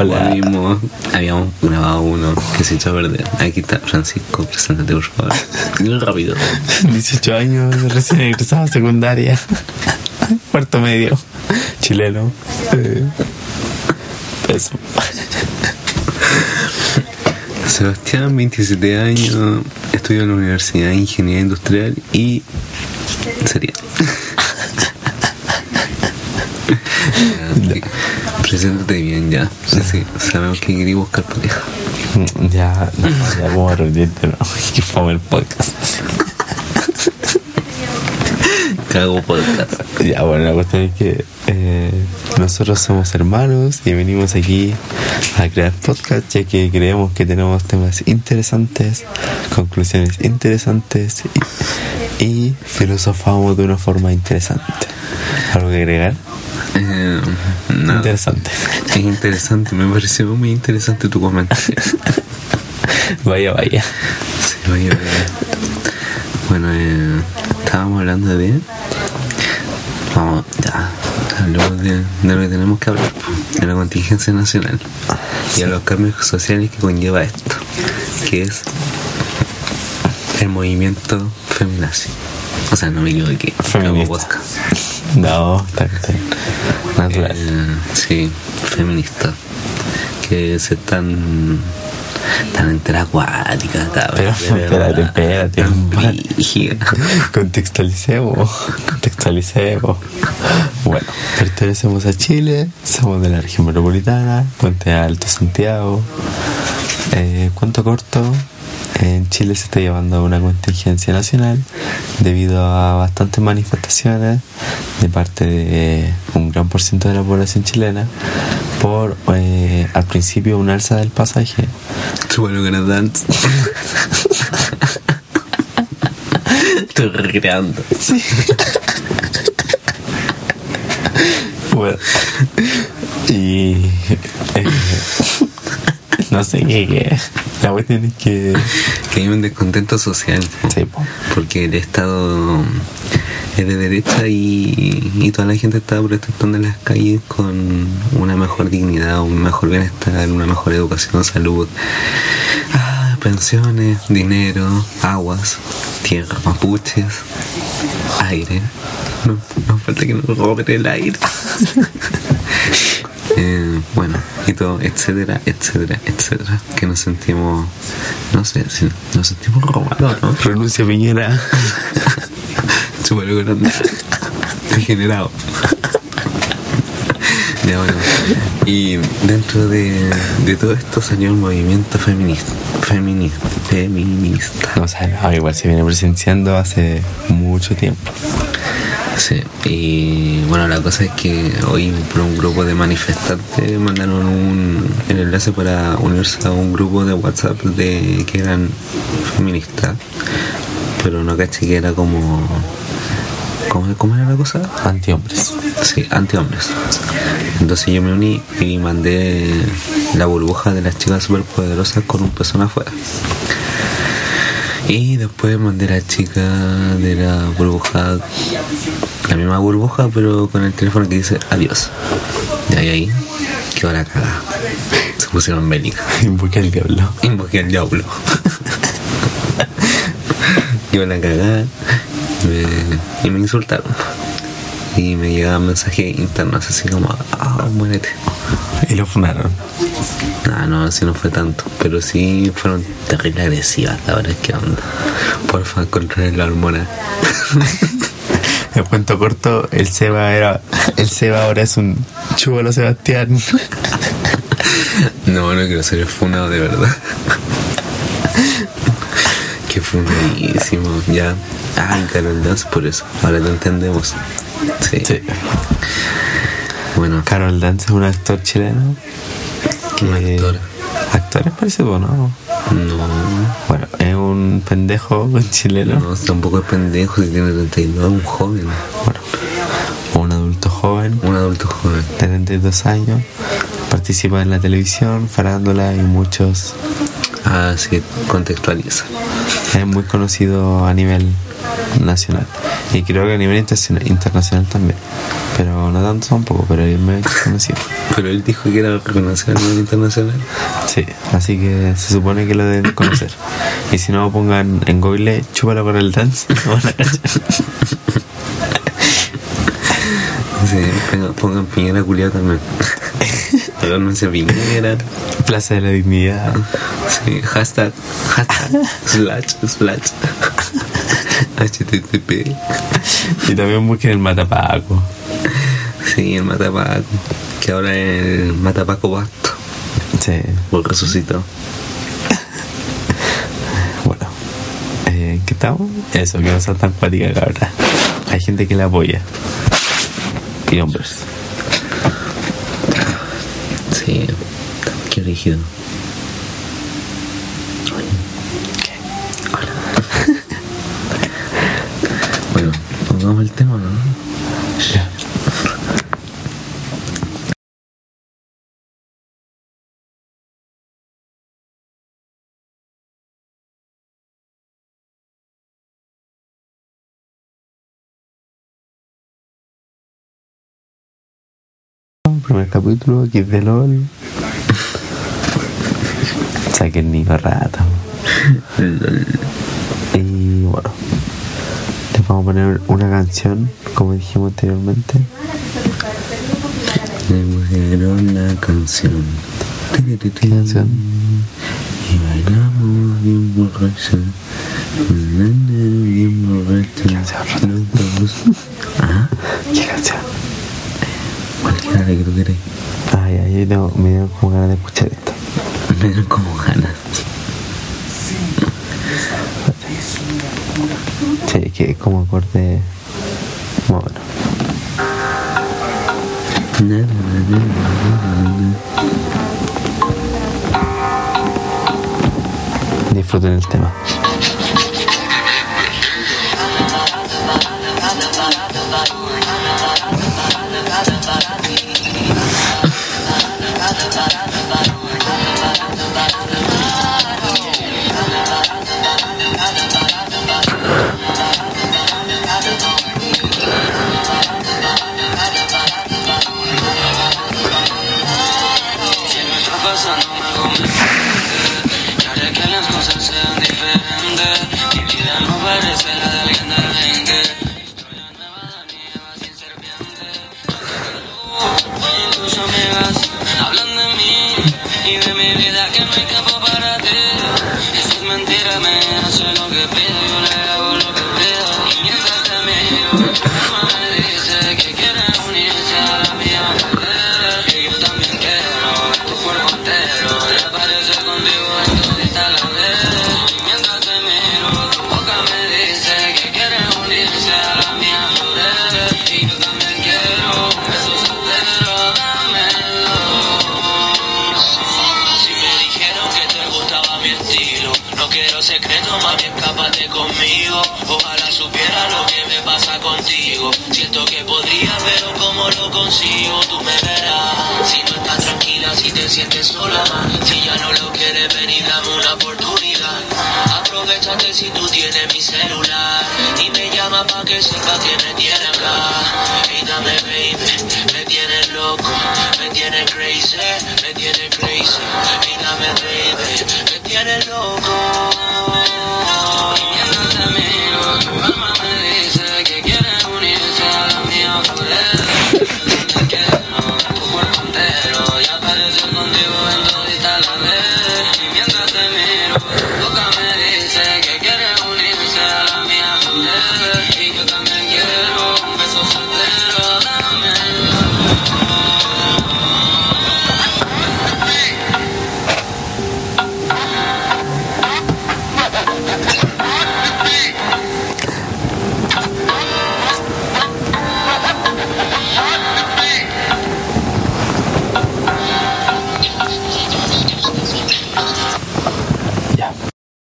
Hola. Mismo, habíamos grabado uno que se echó a perder. Aquí está Francisco, preséntate por favor. Dilo rápido. 18 años, recién egresado a secundaria. Cuarto medio. Chileno. Eh, Eso. Sebastián, 27 años, estudio en la Universidad de Ingeniería Industrial y sería. Preséntate bien ya. Sí, sí, sabemos que quería buscar pareja. Ya, no, ya como a reunirte, no. Que fome el podcast. Cago podcast. Ya, bueno, la cuestión es que eh, nosotros somos hermanos y venimos aquí a crear podcast ya que creemos que tenemos temas interesantes, conclusiones interesantes y, y filosofamos de una forma interesante. ¿Algo que agregar? Eh. Interesante. Es interesante, me pareció muy interesante tu comentario. Vaya, vaya. Sí, vaya, vaya. Bueno, eh, estábamos hablando de. Vamos, ya. Hablamos de, de lo que tenemos que hablar, de la contingencia nacional y a los cambios sociales que conlleva esto, que es el movimiento feminazi. O sea, no me equivoqué. Feminista. No, está está natural. Eh, sí, feminista. Que se están. Están enteras acuáticas, cabrón. Pero, espérate, espérate. Tan. Contextualicemos, contextualicemos. Bueno, pertenecemos a Chile, somos de la región metropolitana, Puente Alto, Santiago. Eh, cuento corto, en Chile se está llevando una contingencia nacional debido a bastantes manifestaciones de parte de un gran por ciento de la población chilena por eh, al principio un alza del pasaje Tú lo que nos dan. Estoy recreando. Sí. bueno. Y. eh, no sé qué, qué. La cuestión es que. Que hay un descontento social. po. Sí, po. Porque el Estado es de derecha y, y toda la gente está protestando en las calles con una mejor dignidad, un mejor bienestar, una mejor educación, salud, ah, pensiones, dinero, aguas, tierra, mapuches, aire. No, no falta que nos roben el aire. Eh, bueno, y todo, etcétera, etcétera, etcétera. Que nos sentimos, no sé, si nos sentimos robados, ¿no? Renuncia Piñera. Súper grande. Degenerado. Ya bueno. Y dentro de, de todo esto salió un movimiento feminista. Feminista. Feminista. No, o sea, no, igual se viene presenciando hace mucho tiempo. Sí. Y bueno, la cosa es que hoy por un grupo de manifestantes mandaron un el enlace para unirse a un grupo de WhatsApp de que eran feministas. Pero no caché que era como. ¿Cómo, cómo era la cosa? Antihombres. Sí, antihombres. Entonces yo me uní y mandé la burbuja de las chicas superpoderosas con un pezón afuera. Y después mandé la chica de la burbuja, la misma burbuja, pero con el teléfono que dice adiós. Y ahí, ahí quedó la cagada. Se pusieron bélicas. Invoca el diablo. Invoqué al diablo. Yo la cagada me- y me insultaron. Y me llegaban mensajes internos así como, ah, muérete. Y lo funaron. No, no, así no fue tanto. Pero sí fueron terrible agresivas, la verdad es que onda. Porfa, controlen la hormona. El cuento corto, el Seba era. El Seba ahora es un chubalo Sebastián. No, no quiero ser funado de verdad. Qué funadísimo, ya. Ay, Carol Dance por eso. Ahora lo entendemos. Sí. Sí. Bueno, Carol Dance es un actor chileno. Un actor. Actores parece bueno. no. Bueno, es un pendejo chileno. No, tampoco es pendejo si tiene 32, es un joven, Bueno, un adulto joven un adulto joven. de 32 años. Participa en la televisión, farándula y muchos Ah, sí, contextualiza. Es muy conocido a nivel nacional. Y creo que a nivel internacional, internacional también. Pero no tanto tampoco, pero es muy conocido. Pero él dijo que era reconocido a nivel internacional. Sí, así que se supone que lo deben conocer. Y si no, pongan en Google, chúpalo con el dance. Sí, pongan- Piñera culiado también. Agárrense Piñera. Plaza de la Dignidad. Sí, hashtag, hashtag, slash, slash. HTTP. Y también busquen el Matapaco. Sí, el Matapaco. Que ahora es el Matapaco Basto. Sí, Porque resucitó. bueno. Eh, ¿en ¿Qué estamos? Eso, que no sea tan cuática cabra. Hay gente que la apoya. Y hombres. Sí, qué rígido. Bueno, pongamos el tema, ¿no? Ya. Primer capítulo, aquí de LOL. Saquen niño rata. Y bueno, les vamos a poner una canción, como dijimos anteriormente. Me pusieron la canción. ¿Qué canción? Y bailamos bien borracha. Bien borracha. Los dos. Ah, ¿Qué canción? Que quieres. Ay, ay, tengo- me dieron como ganas de escuchar esto. Me dan como ganas. Sí, que es como acorde. Bueno, disfruten el tema. Me algo diferente Y haré que las cosas sean diferentes Mi vida no parece la de alguien de 20 Historia nueva de nieva sin serpiente Incluso amigas hablan de mí Y de mi vida que no hay tiempo para ti Eso es mentira, me hace lo que pido Yo le hago lo Ojalá supiera lo que me pasa contigo. Siento que podría, pero como lo consigo, tú me verás. Si no estás tranquila, si te sientes sola, si ya no lo quieres venir, dame una oportunidad. Aprovechate si tú tienes mi celular y me llama pa' que sepa que me tiene acá. Y dame, baby, me tienes loco, me tienes crazy, me tienes crazy.